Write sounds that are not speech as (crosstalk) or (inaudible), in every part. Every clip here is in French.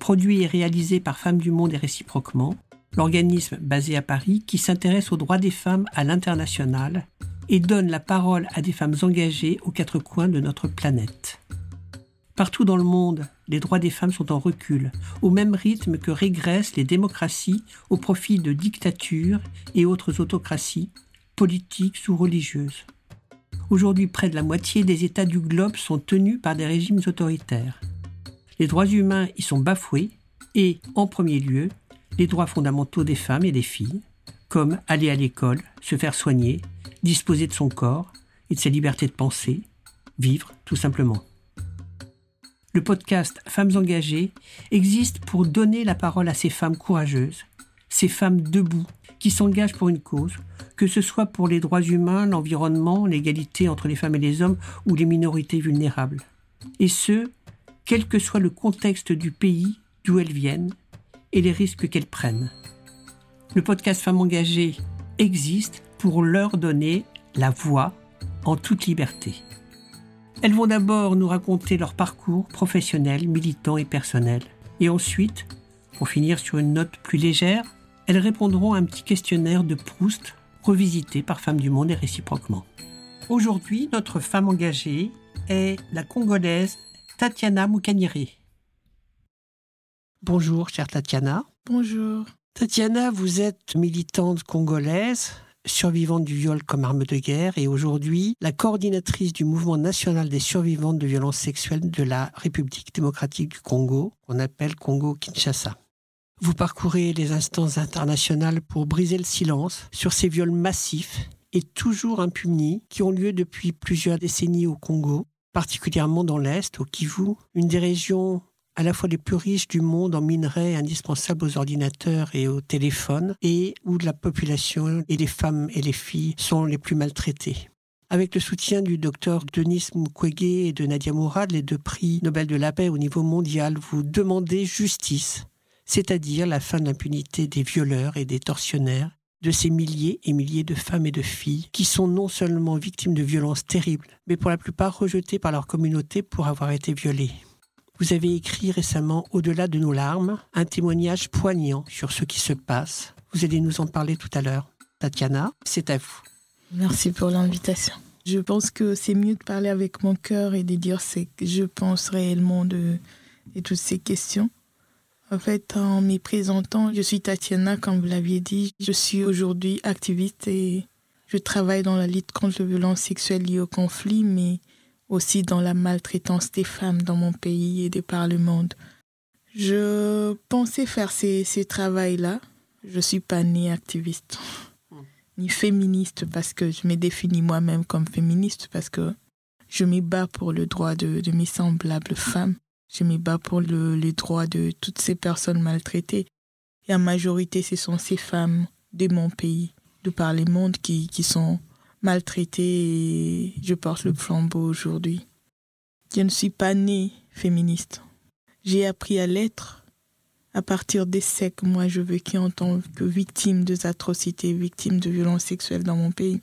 produit et réalisé par Femmes du Monde et réciproquement, l'organisme basé à Paris qui s'intéresse aux droits des femmes à l'international et donne la parole à des femmes engagées aux quatre coins de notre planète. Partout dans le monde, les droits des femmes sont en recul, au même rythme que régressent les démocraties au profit de dictatures et autres autocraties, politiques ou religieuses. Aujourd'hui, près de la moitié des États du globe sont tenus par des régimes autoritaires. Les droits humains y sont bafoués et, en premier lieu, les droits fondamentaux des femmes et des filles, comme aller à l'école, se faire soigner, disposer de son corps et de sa liberté de penser, vivre tout simplement. Le podcast Femmes engagées existe pour donner la parole à ces femmes courageuses, ces femmes debout, qui s'engagent pour une cause, que ce soit pour les droits humains, l'environnement, l'égalité entre les femmes et les hommes ou les minorités vulnérables. Et ce, quel que soit le contexte du pays d'où elles viennent et les risques qu'elles prennent. Le podcast Femmes engagées existe pour leur donner la voix en toute liberté. Elles vont d'abord nous raconter leur parcours professionnel, militant et personnel. Et ensuite, pour finir sur une note plus légère, elles répondront à un petit questionnaire de Proust revisité par Femmes du Monde et réciproquement. Aujourd'hui, notre femme engagée est la Congolaise Tatiana Moukaniri. Bonjour, chère Tatiana. Bonjour. Tatiana, vous êtes militante congolaise, survivante du viol comme arme de guerre et aujourd'hui la coordinatrice du mouvement national des survivantes de violences sexuelles de la République démocratique du Congo, qu'on appelle Congo-Kinshasa. Vous parcourez les instances internationales pour briser le silence sur ces viols massifs et toujours impunis qui ont lieu depuis plusieurs décennies au Congo, particulièrement dans l'Est, au Kivu, une des régions à la fois les plus riches du monde en minerais indispensables aux ordinateurs et aux téléphones, et où la population et les femmes et les filles sont les plus maltraitées. Avec le soutien du docteur Denis Mukwege et de Nadia Mourad, les deux prix Nobel de la paix au niveau mondial, vous demandez justice, c'est-à-dire la fin de l'impunité des violeurs et des tortionnaires, de ces milliers et milliers de femmes et de filles qui sont non seulement victimes de violences terribles, mais pour la plupart rejetées par leur communauté pour avoir été violées. Vous avez écrit récemment Au-delà de nos larmes, un témoignage poignant sur ce qui se passe. Vous allez nous en parler tout à l'heure. Tatiana, c'est à vous. Merci pour l'invitation. Je pense que c'est mieux de parler avec mon cœur et de dire ce que je pense réellement de, de toutes ces questions. En fait, en me présentant, je suis Tatiana, comme vous l'aviez dit. Je suis aujourd'hui activiste et je travaille dans la lutte contre les violences sexuelles liées au conflit, mais aussi dans la maltraitance des femmes dans mon pays et de par le monde. Je pensais faire ces, ces travails-là. Je ne suis pas née activiste, ni féministe, parce que je me définis moi-même comme féministe, parce que je me bats pour le droit de, de mes semblables femmes. Je me bats pour le, les droits de toutes ces personnes maltraitées. Et en majorité, ce sont ces femmes de mon pays, de par le monde, qui, qui sont maltraitée et je porte le flambeau aujourd'hui. Je ne suis pas née féministe. J'ai appris à l'être à partir des que moi je vécu en tant que victime des atrocités, victime de violences sexuelles dans mon pays.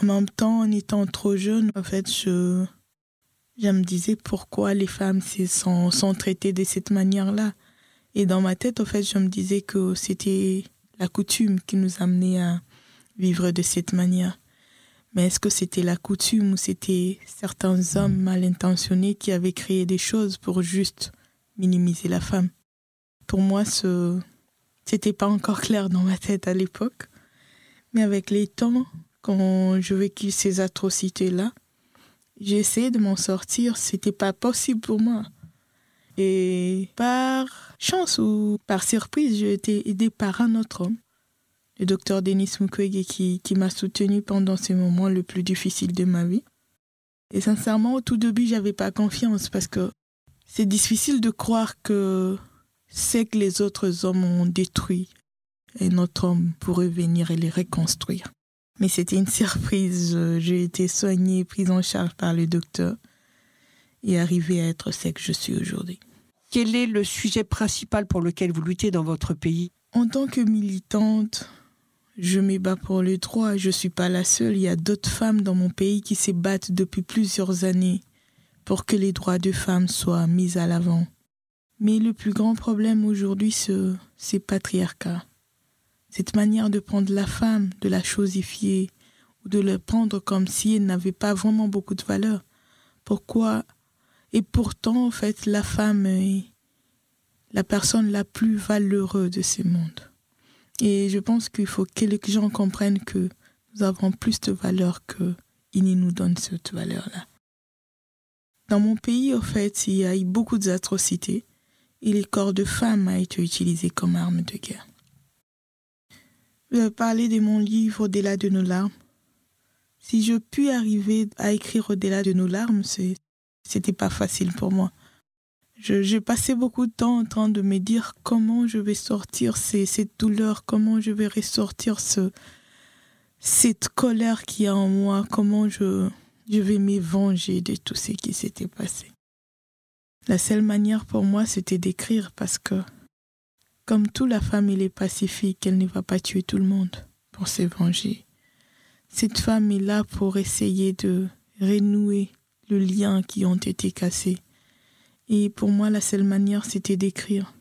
En même temps, en étant trop jeune, en fait, je, je me disais pourquoi les femmes sont, sont traitées de cette manière-là. Et dans ma tête, en fait, je me disais que c'était la coutume qui nous amenait à, vivre de cette manière. Mais est-ce que c'était la coutume ou c'était certains hommes mal intentionnés qui avaient créé des choses pour juste minimiser la femme? Pour moi, ce c'était pas encore clair dans ma tête à l'époque. Mais avec les temps, quand je vécu ces atrocités-là, j'ai essayé de m'en sortir. C'était pas possible pour moi. Et par chance ou par surprise, j'ai été aidée par un autre homme le docteur Denis Mukwege qui, qui m'a soutenu pendant ces moments le plus difficiles de ma vie. Et sincèrement, au tout début, j'avais pas confiance parce que c'est difficile de croire que ce que les autres hommes ont détruit. Et notre homme pourrait venir et les reconstruire. Mais c'était une surprise. J'ai été soignée, prise en charge par le docteur et arrivée à être ce que je suis aujourd'hui. Quel est le sujet principal pour lequel vous luttez dans votre pays? En tant que militante, je me bats pour le droit. Je ne suis pas la seule. Il y a d'autres femmes dans mon pays qui se battent depuis plusieurs années pour que les droits des femmes soient mis à l'avant. Mais le plus grand problème aujourd'hui, c'est patriarcat. Cette manière de prendre la femme, de la chosifier, ou de la prendre comme si elle n'avait pas vraiment beaucoup de valeur. Pourquoi? Et pourtant, en fait, la femme est la personne la plus valeureuse de ce monde. Et je pense qu'il faut que les gens comprennent que nous avons plus de valeur qu'ils nous donnent cette valeur-là. Dans mon pays, en fait, il y a eu beaucoup d'atrocités et les corps de femmes ont été utilisés comme armes de guerre. Parler de mon livre Au-delà de nos larmes. Si je puis arriver à écrire Au-delà de nos larmes, c'était pas facile pour moi. J'ai passé beaucoup de temps en train de me dire comment je vais sortir cette douleur, comment je vais ressortir ce, cette colère qu'il y a en moi, comment je, je vais me venger de tout ce qui s'était passé. La seule manière pour moi, c'était d'écrire parce que, comme toute la femme, elle est pacifique, elle ne va pas tuer tout le monde pour se venger. Cette femme est là pour essayer de renouer le lien qui ont été cassés. Et pour moi, la seule manière, c'était d'écrire.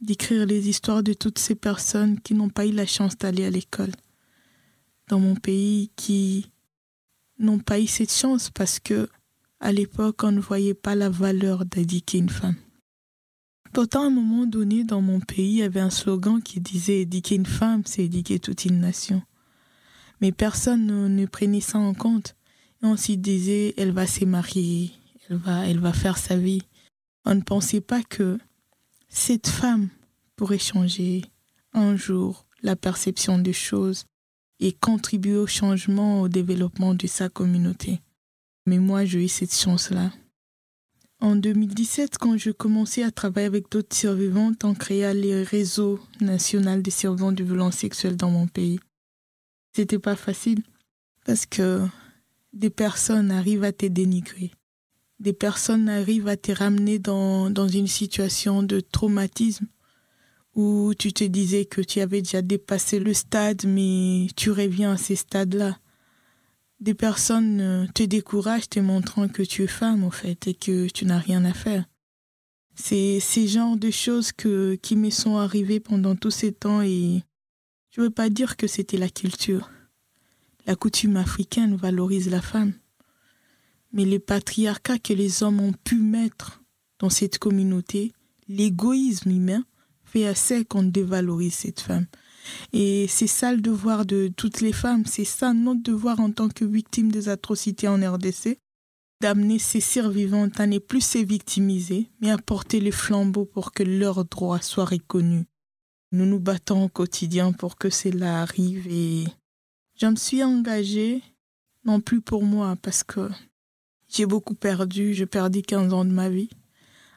D'écrire les histoires de toutes ces personnes qui n'ont pas eu la chance d'aller à l'école. Dans mon pays, qui n'ont pas eu cette chance parce que à l'époque, on ne voyait pas la valeur d'éduquer une femme. Pourtant, à un moment donné, dans mon pays, il y avait un slogan qui disait éduquer une femme, c'est éduquer toute une nation. Mais personne ne, prenait ça en compte. On s'y disait, elle va se marier, elle va, elle va faire sa vie. On ne pensait pas que cette femme pourrait changer un jour la perception des choses et contribuer au changement, au développement de sa communauté. Mais moi, j'ai eu cette chance-là. En 2017, quand je commençais à travailler avec d'autres survivantes, on créa le réseau national des survivants de violences sexuelles dans mon pays. C'était pas facile parce que des personnes arrivent à te dénigrer. Des personnes arrivent à te ramener dans, dans une situation de traumatisme où tu te disais que tu avais déjà dépassé le stade, mais tu reviens à ces stades-là. Des personnes euh, te découragent te montrant que tu es femme, au fait, et que tu n'as rien à faire. C'est ces genres de choses que, qui me sont arrivées pendant tous ces temps et je ne veux pas dire que c'était la culture. La coutume africaine valorise la femme. Mais le patriarcat que les hommes ont pu mettre dans cette communauté, l'égoïsme humain, fait assez qu'on dévalorise cette femme. Et c'est ça le devoir de toutes les femmes, c'est ça notre devoir en tant que victimes des atrocités en RDC, d'amener ces survivantes à ne plus se victimiser, mais à porter les flambeaux pour que leurs droits soient reconnus. Nous nous battons au quotidien pour que cela arrive et je me suis engagée, non plus pour moi, parce que j'ai beaucoup perdu, j'ai perdu 15 ans de ma vie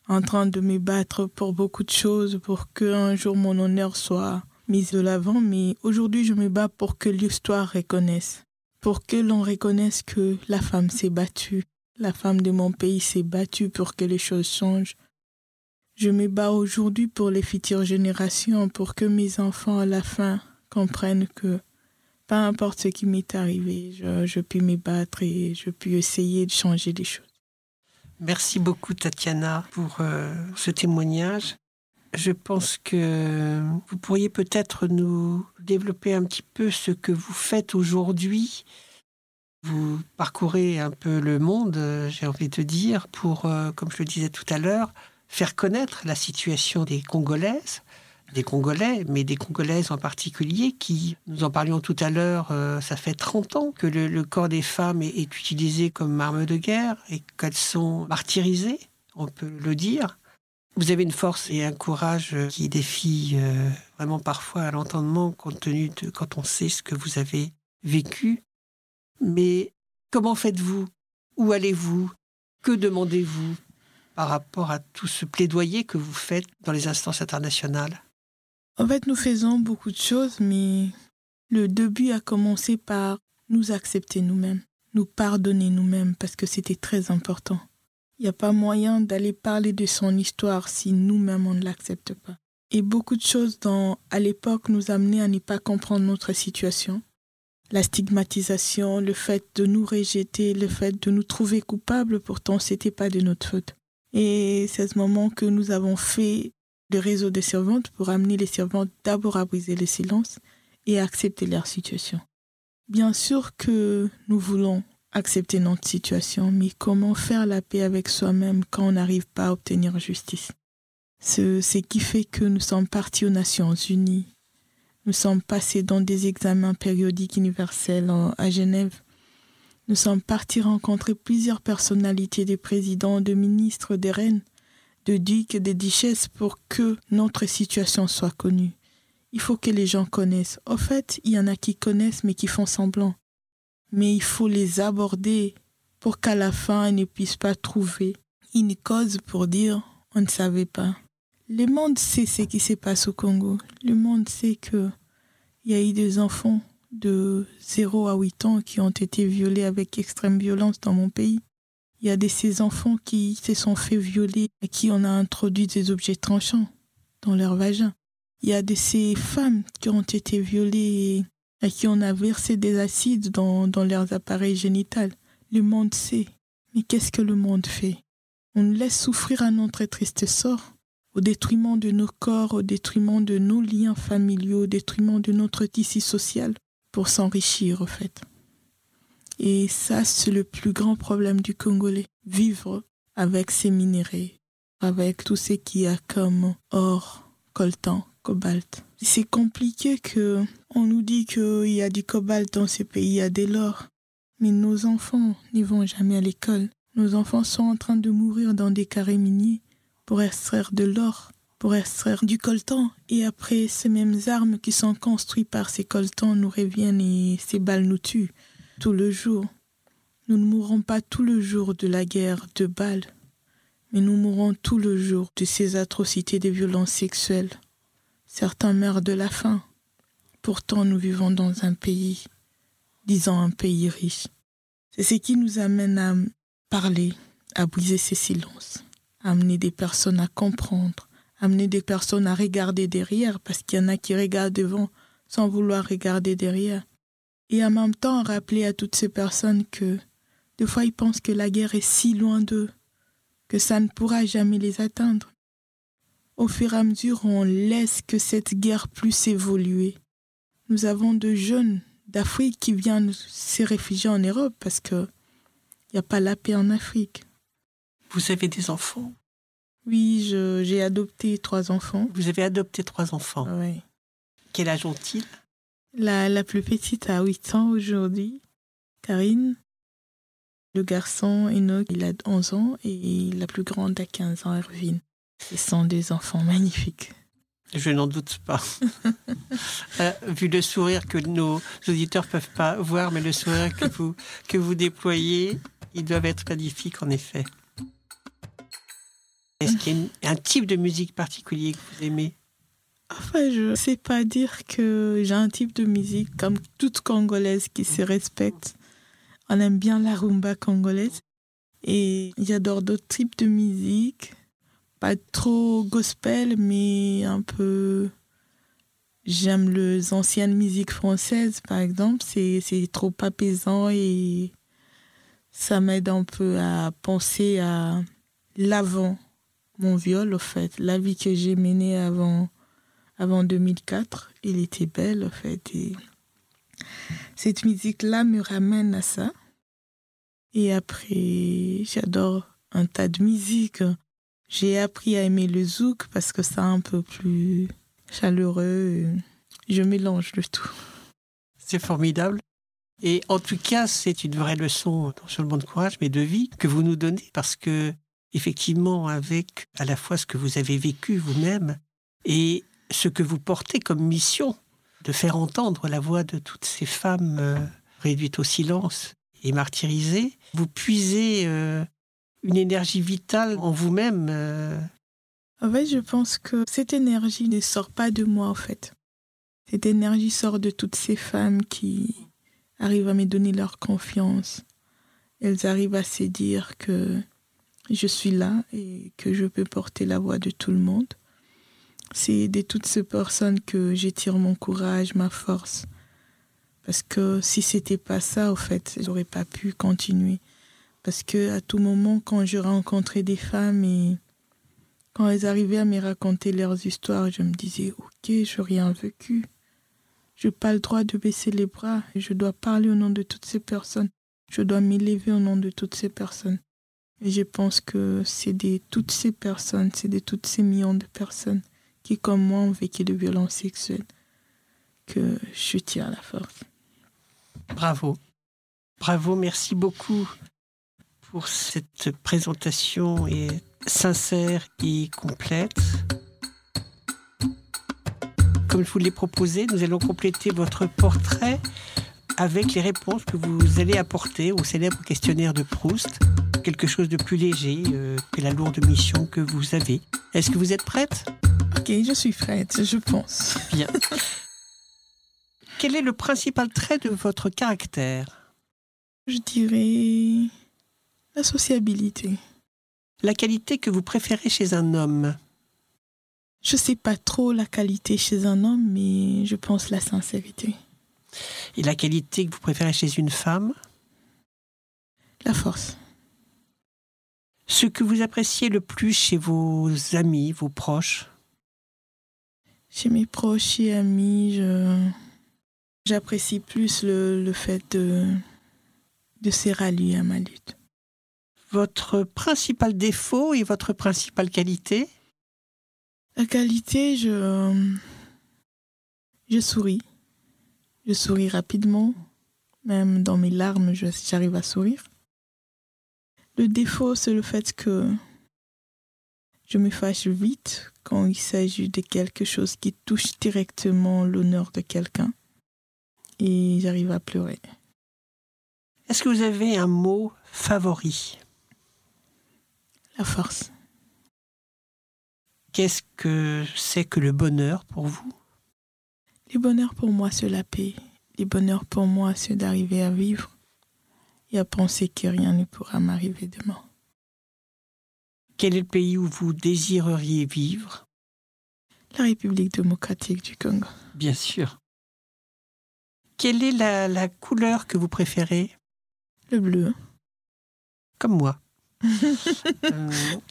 en train de me battre pour beaucoup de choses, pour qu'un jour mon honneur soit mis de l'avant, mais aujourd'hui je me bats pour que l'histoire reconnaisse, pour que l'on reconnaisse que la femme s'est battue, la femme de mon pays s'est battue pour que les choses changent. Je me bats aujourd'hui pour les futures générations, pour que mes enfants à la fin comprennent que peu importe ce qui m'est arrivé, je, je puis me battre et je puis essayer de changer les choses. Merci beaucoup Tatiana pour euh, ce témoignage. Je pense que vous pourriez peut-être nous développer un petit peu ce que vous faites aujourd'hui. Vous parcourez un peu le monde, j'ai envie de dire, pour, euh, comme je le disais tout à l'heure, faire connaître la situation des Congolaises, des Congolais, mais des Congolaises en particulier, qui, nous en parlions tout à l'heure, euh, ça fait 30 ans que le, corps des femmes est, utilisé comme arme de guerre et qu'elles sont martyrisées, on peut le dire. Vous avez une force et un courage qui défie euh, vraiment parfois à l'entendement compte tenu de quand on sait ce que vous avez vécu. Mais comment faites-vous? Où allez-vous? Que demandez-vous par rapport à tout ce plaidoyer que vous faites dans les instances internationales? En fait, nous faisons beaucoup de choses, mais le début a commencé par nous accepter nous-mêmes, nous pardonner nous-mêmes, parce que c'était très important. Il n'y a pas moyen d'aller parler de son histoire si nous-mêmes on ne l'accepte pas. Et beaucoup de choses dans, à l'époque nous amenaient à ne pas comprendre notre situation. La stigmatisation, le fait de nous rejeter, le fait de nous trouver coupables, pourtant c'était pas de notre faute. Et c'est ce moment que nous avons fait le réseau des servantes pour amener les servantes d'abord à briser le silence et à accepter leur situation. Bien sûr que nous voulons accepter notre situation, mais comment faire la paix avec soi-même quand on n'arrive pas à obtenir justice? C'est ce qui fait que nous sommes partis aux Nations Unies. Nous sommes passés dans des examens périodiques universels à Genève. Nous sommes partis rencontrer plusieurs personnalités des présidents, de ministres, des reines, de ducs et de duchesses pour que notre situation soit connue. Il faut que les gens connaissent. Au fait, il y en a qui connaissent mais qui font semblant mais il faut les aborder pour qu'à la fin, ils ne puissent pas trouver une cause pour dire on ne savait pas. Le monde sait ce qui se passe au Congo. Le monde sait que il y a eu des enfants de 0 à 8 ans qui ont été violés avec extrême violence dans mon pays. Il y a de ces enfants qui se sont fait violer et qui on a introduit des objets tranchants dans leur vagin. Il y a de ces femmes qui ont été violées à qui on a versé des acides dans, dans leurs appareils génitaux. Le monde sait. Mais qu'est-ce que le monde fait? On laisse souffrir à notre triste sort, au détriment de nos corps, au détriment de nos liens familiaux, au détriment de notre tissu social, pour s'enrichir, au fait. Et ça, c'est le plus grand problème du Congolais. Vivre avec ces minéraux, avec tout ce qu'il y a comme or, coltan, cobalt. C'est compliqué que on nous dit qu'il y a du cobalt dans ces pays, il y a de l'or. Mais nos enfants n'y vont jamais à l'école. Nos enfants sont en train de mourir dans des carrés miniers pour extraire de l'or, pour extraire du coltan. Et après, ces mêmes armes qui sont construites par ces coltans nous reviennent et ces balles nous tuent tout le jour. Nous ne mourrons pas tout le jour de la guerre de balles, mais nous mourrons tout le jour de ces atrocités des violences sexuelles. Certains meurent de la faim. Pourtant, nous vivons dans un pays, disons un pays riche. C'est ce qui nous amène à parler, à briser ces silences, à amener des personnes à comprendre, à amener des personnes à regarder derrière, parce qu'il y en a qui regardent devant sans vouloir regarder derrière. Et en même temps, rappeler à toutes ces personnes que, des fois, ils pensent que la guerre est si loin d'eux, que ça ne pourra jamais les atteindre au fur et à mesure, on laisse que cette guerre plus évoluer. Nous avons de jeunes d'Afrique qui viennent se réfugier en Europe parce que il n'y a pas la paix en Afrique. Vous avez des enfants? Oui, j'ai adopté trois enfants. Vous avez adopté trois enfants Oui. Quel âge ont-ils? La, la plus petite a 8 ans aujourd'hui, Karine. Le garçon, Enoch, il a 11 ans et la plus grande a 15 ans, Erwin. Ce sont des enfants magnifiques. Je n'en doute pas. (laughs) Euh, vu le sourire que nos auditeurs peuvent pas voir, mais le sourire que vous, que vous déployez, ils doivent être magnifiques en effet. Est-ce qu'il y a un type de musique particulier que vous aimez? Enfin, je ne sais pas dire que j'ai un type de musique comme toute congolaise qui se respecte. On aime bien la rumba congolaise et j'adore d'autres types de musique pas trop gospel, mais un peu. J'aime les anciennes musiques françaises, par exemple. C'est, trop apaisant et ça m'aide un peu à penser à l'avant mon viol, au fait. La vie que j'ai menée avant, avant 2004, elle était belle, au fait. Et cette musique-là me ramène à ça. Et après, j'adore un tas de musiques. J'ai appris à aimer le zouk parce que c'est un peu plus chaleureux. Je mélange le tout. C'est formidable. Et en tout cas, c'est une vraie leçon, non seulement de courage, mais de vie que vous nous donnez parce que, effectivement, avec à la fois ce que vous avez vécu vous-même et ce que vous portez comme mission de faire entendre la voix de toutes ces femmes euh, réduites au silence et martyrisées, vous puisez euh, une énergie vitale en vous-même. euh, En fait, je pense que cette énergie ne sort pas de moi, en fait. Cette énergie sort de toutes ces femmes qui arrivent à me donner leur confiance. Elles arrivent à se dire que je suis là et que je peux porter la voix de tout le monde. C'est de toutes ces personnes que j'étire mon courage, ma force. Parce que si c'était pas ça, au fait, j'aurais pas pu continuer. Parce que à tout moment, quand je rencontrais des femmes et quand elles arrivaient à me raconter leurs histoires, je me disais, ok, je n'ai rien vécu. Je n'ai pas le droit de baisser les bras. Je dois parler au nom de toutes ces personnes. Je dois m'élever au nom de toutes ces personnes. Et je pense que c'est de toutes ces personnes, c'est de toutes ces millions de personnes qui, comme moi, ont vécu de violences sexuelles que je tire la force. Bravo. Bravo, merci beaucoup pour cette présentation et sincère et complète. Comme je vous l'ai proposé, nous allons compléter votre portrait avec les réponses que vous allez apporter au célèbre questionnaire de Proust. Quelque chose de plus léger euh, que la lourde mission que vous avez. Est-ce que vous êtes prête? Ok, je suis prête, je pense. Bien. Quel est le principal trait de votre caractère? Je dirais la sociabilité. La qualité que vous préférez chez un homme? Je sais pas trop la qualité chez un homme, mais je pense la sincérité. Et la qualité que vous préférez chez une femme? La force. Ce que vous appréciez le plus chez vos amis, vos proches? Chez mes proches et amis, je j'apprécie plus le, le fait de, de se rallier à ma lutte. Votre principal défaut et votre principale qualité? La qualité, je, je souris. Je souris rapidement. Même dans mes larmes, j'arrive à sourire. Le défaut, c'est le fait que je me fâche vite quand il s'agit de quelque chose qui touche directement l'honneur de quelqu'un. Et j'arrive à pleurer. Est-ce que vous avez un mot favori? La force. Qu'est-ce que c'est que le bonheur pour vous? Les bonheurs pour moi, c'est la paix. Les bonheurs pour moi, c'est d'arriver à vivre et à penser que rien ne pourra m'arriver demain. Quel est le pays où vous désireriez vivre? La République démocratique du Congo. Bien sûr. Quelle est la, la couleur que vous préférez? Le bleu. Comme moi.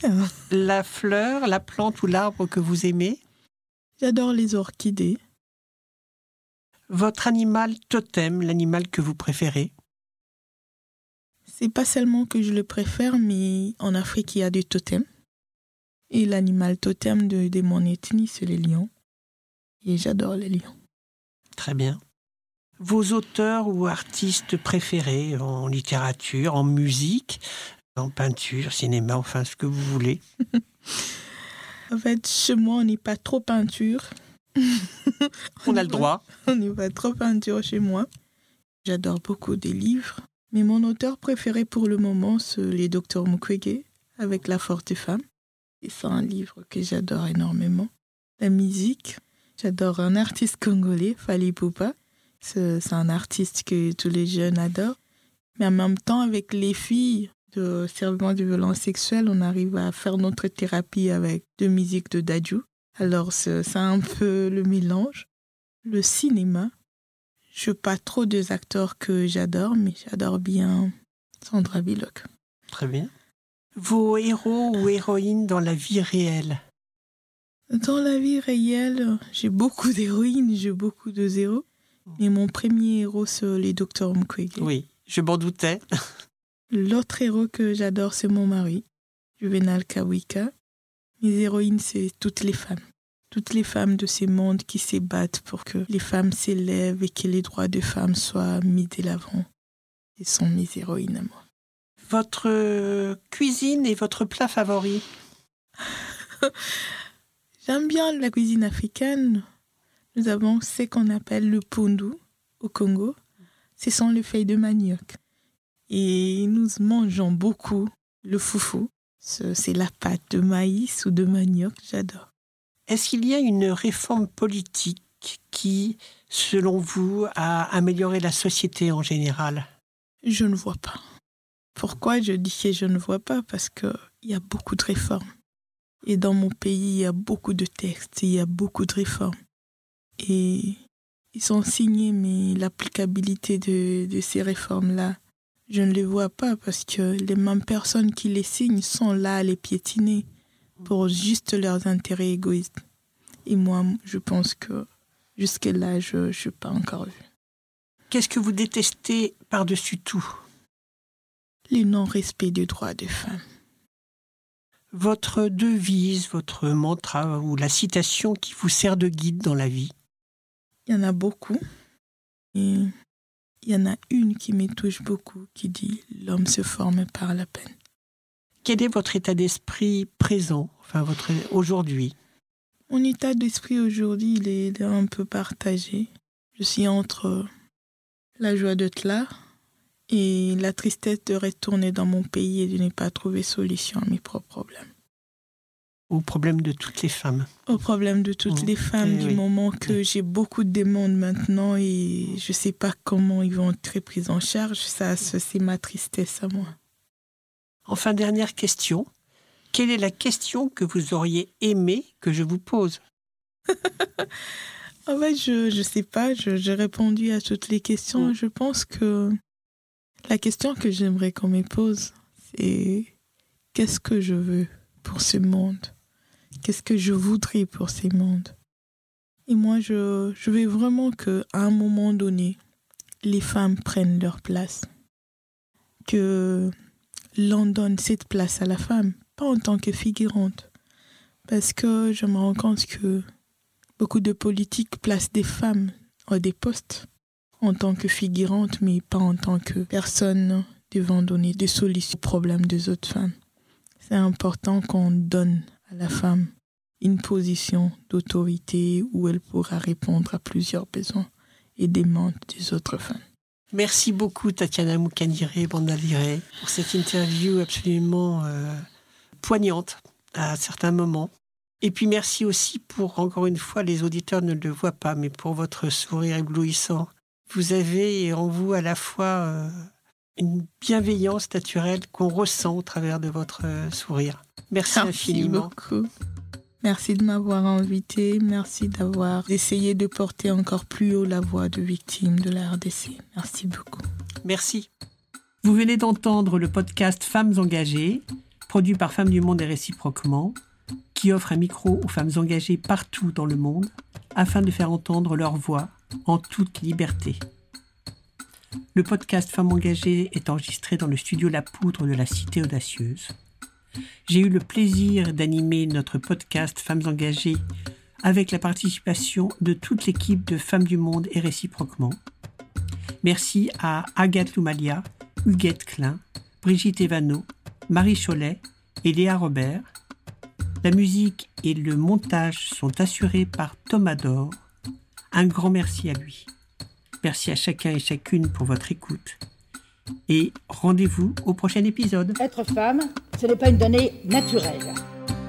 Euh, la fleur, la plante ou l'arbre que vous aimez J'adore les orchidées. Votre animal totem, l'animal que vous préférez C'est pas seulement que je le préfère, mais en Afrique, il y a des totems. Et l'animal totem de, de mon ethnie, c'est les lions. Et j'adore les lions. Très bien. Vos auteurs ou artistes préférés en littérature, en musique, en peinture, cinéma, enfin ce que vous voulez. (laughs) En fait, chez moi, on n'est pas trop peinture. (laughs) On a le droit. On n'est pas trop peinture chez moi. J'adore beaucoup des livres. Mais mon auteur préféré pour le moment, c'est les Docteurs Mukwege, avec La Forte Femme. Et c'est un livre que j'adore énormément. La musique, j'adore un artiste congolais, Fali Poupa. C'est un artiste que tous les jeunes adorent. Mais en même temps, avec les filles de servement de violence sexuelle, on arrive à faire notre thérapie avec de musique de Dadju. Alors, c'est un peu le mélange. Le cinéma, je pas trop des acteurs que j'adore, mais j'adore bien Sandra Bullock. Très bien. Vos héros ou héroïnes dans la vie réelle? Dans la vie réelle, j'ai beaucoup d'héroïnes, j'ai beaucoup de héros. Mais mon premier héros, c'est les docteurs Mukwege. Oui, je m'en doutais. (laughs) L'autre héros que j'adore, c'est mon mari, Juvenal Kawika. Mes héroïnes, c'est toutes les femmes. Toutes les femmes de ces mondes qui se battent pour que les femmes s'élèvent et que les droits des femmes soient mis de l'avant. Ce sont mes héroïnes à moi. Votre euh, cuisine et votre plat favori? (laughs) J'aime bien la cuisine africaine. Nous avons ce qu'on appelle le pondu au Congo. Ce sont les feuilles de manioc. Et nous mangeons beaucoup Le foufou, c'est la pâte de maïs ou de manioc, j'adore. Est-ce qu'il y a une réforme politique qui, selon vous, a amélioré la société en général? Je ne vois pas. Pourquoi je dis que je ne vois pas? Parce qu'il y a beaucoup de réformes. Et dans mon pays, il y a beaucoup de textes, il y a beaucoup de réformes. Et ils sont signés, mais l'applicabilité de, de ces réformes-là, je ne les vois pas parce que les mêmes personnes qui les signent sont là à les piétiner pour juste leurs intérêts égoïstes. Et moi, je pense que jusque-là, je ne suis pas encore vu. Qu'est-ce que vous détestez par-dessus tout? Les non-respect des droits des femmes. Votre devise, votre mantra ou la citation qui vous sert de guide dans la vie? Il y en a beaucoup. Et il y en a une qui me touche beaucoup qui dit L'homme se forme par la peine. Quel est votre état d'esprit présent, enfin votre aujourd'hui? Mon état d'esprit aujourd'hui, il est un peu partagé. Je suis entre la joie d'être là et la tristesse de retourner dans mon pays et de ne pas trouver solution à mes propres problèmes. Au problème de toutes les femmes. Au problème de toutes mmh. les femmes, eh du moment que j'ai beaucoup de demandes maintenant et je ne sais pas comment ils vont être pris en charge, ça, c'est ma tristesse à moi. Enfin, dernière question. Quelle est la question que vous auriez aimé que je vous pose? (laughs) Ah ouais, Je ne sais pas, j'ai répondu à toutes les questions. Mmh. Je pense que la question que j'aimerais qu'on me pose, c'est qu'est-ce que je veux pour ce monde? Qu'est-ce que je voudrais pour ce monde Et moi, je, je veux vraiment qu'à un moment donné, les femmes prennent leur place. Que l'on donne cette place à la femme, pas en tant que figurante. Parce que je me rends compte que beaucoup de politiques placent des femmes à des postes en tant que figurante, mais pas en tant que personne devant donner des solutions aux problèmes des autres femmes. C'est important qu'on donne à la femme une position d'autorité où elle pourra répondre à plusieurs besoins et demandes des autres femmes. Merci beaucoup Tatiana Moukandire Bandalire pour cette interview absolument euh, poignante à certains moments. Et puis merci aussi pour, encore une fois, les auditeurs ne le voient pas, mais pour votre sourire éblouissant vous avez en vous à la fois euh, une bienveillance naturelle qu'on ressent au travers de votre euh, sourire. Merci, infiniment. Beaucoup. Merci de m'avoir invité. Merci d'avoir essayé de porter encore plus haut la voix de victimes de la RDC. Merci beaucoup. Merci. Vous venez d'entendre le podcast Femmes engagées, produit par Femmes du Monde et réciproquement, qui offre un micro aux femmes engagées partout dans le monde afin de faire entendre leur voix en toute liberté. Le podcast Femmes engagées est enregistré dans le studio La Poudre de la Cité Audacieuse. J'ai eu le plaisir d'animer notre podcast Femmes engagées avec la participation de toute l'équipe de Femmes du Monde et réciproquement. Merci à Agathe Loumalia, Huguette Klein, Brigitte Evano, Marie Cholet et Léa Robert. La musique et le montage sont assurés par Thomas Dor. Un grand merci à lui. Merci à chacun et chacune pour votre écoute. Et rendez-vous au prochain épisode. Être femme, ce n'est pas une donnée naturelle.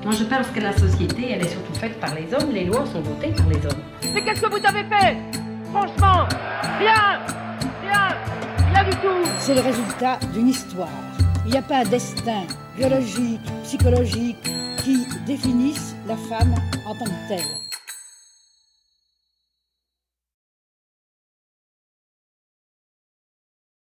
Moi, je pense que la société, elle est surtout faite par les hommes. Les lois sont votées par les hommes. Mais qu'est-ce que vous avez fait? Franchement, rien Rien Rien du tout C'est le résultat d'une histoire. Il n'y a pas un destin biologique, psychologique qui définisse la femme en tant que telle.